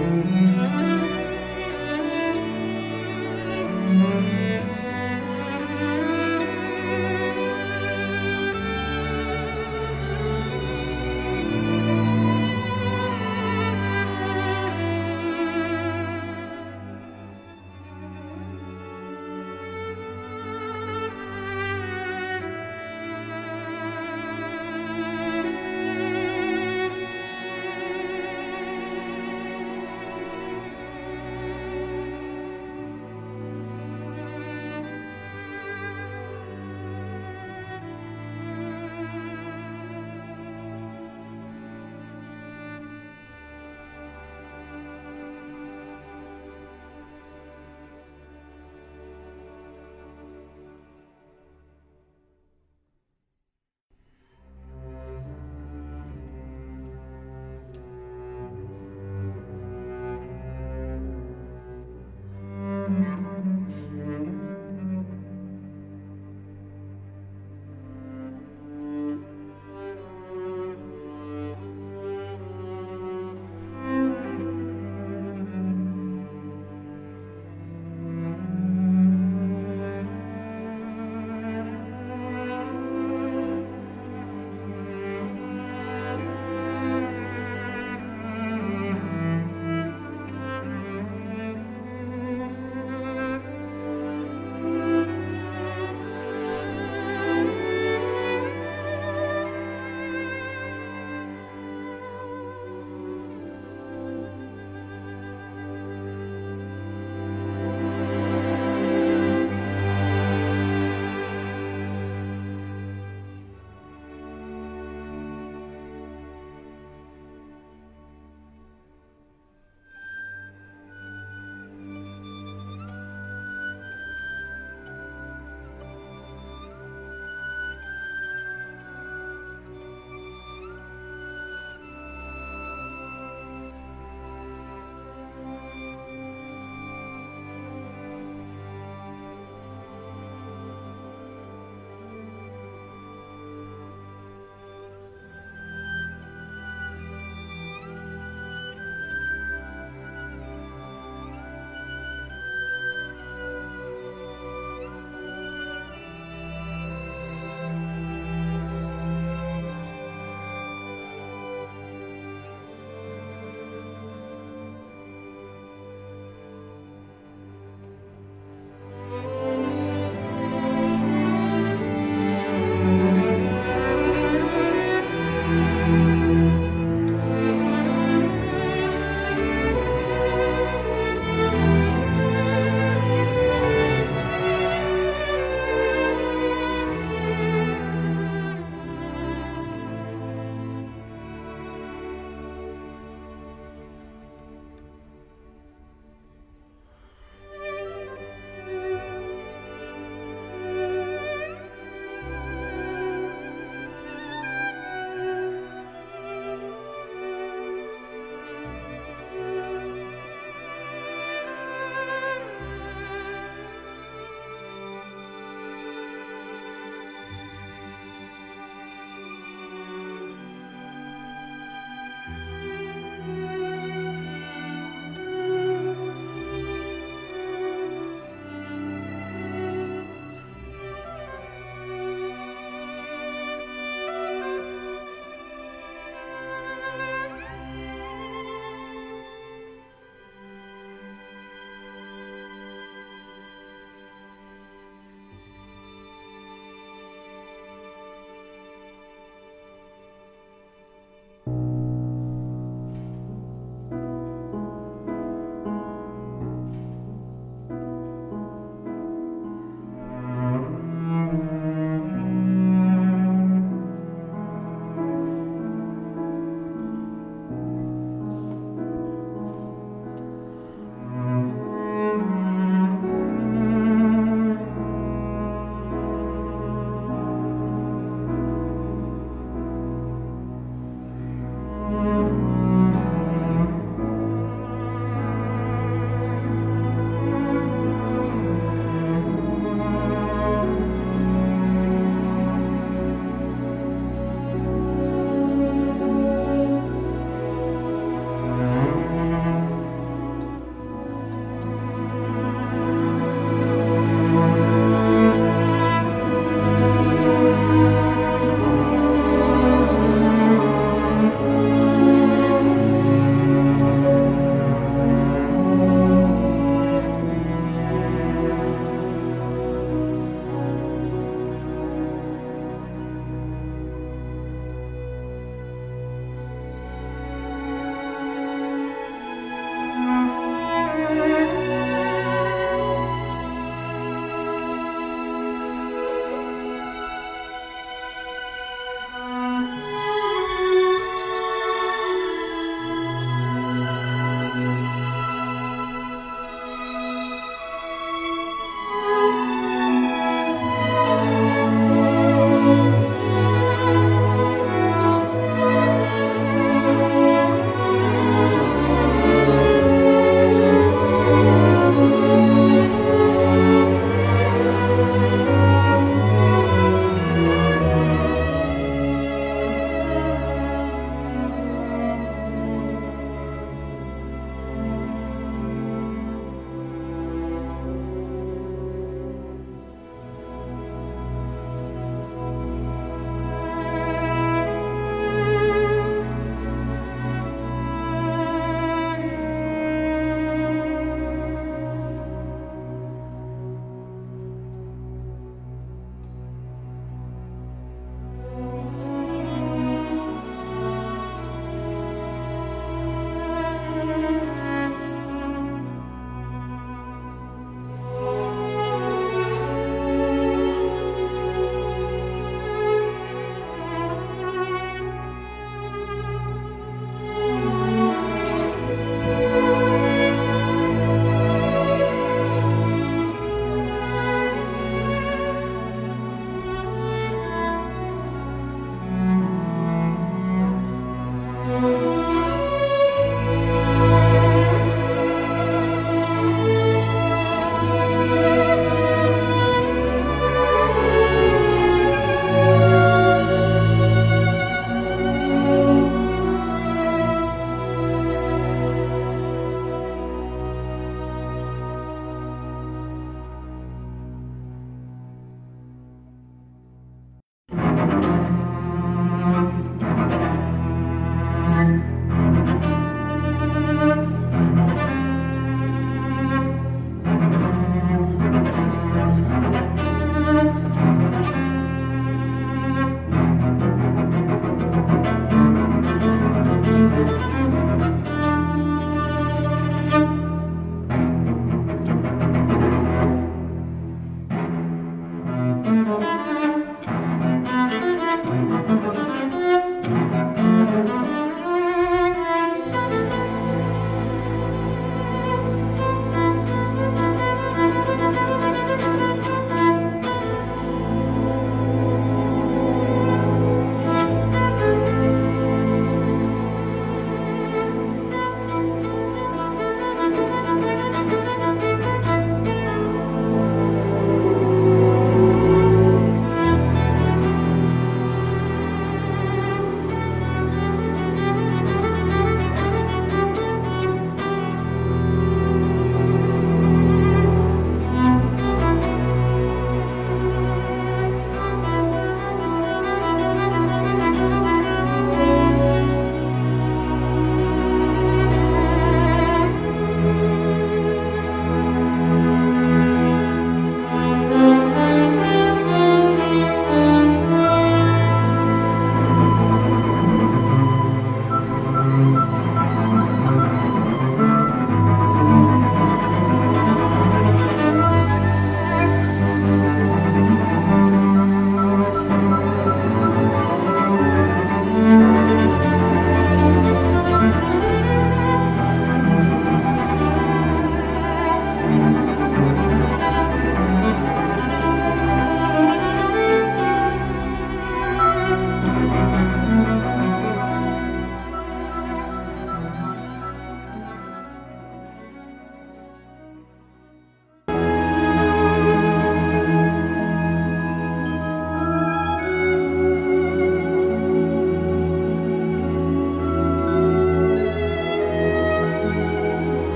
Amen.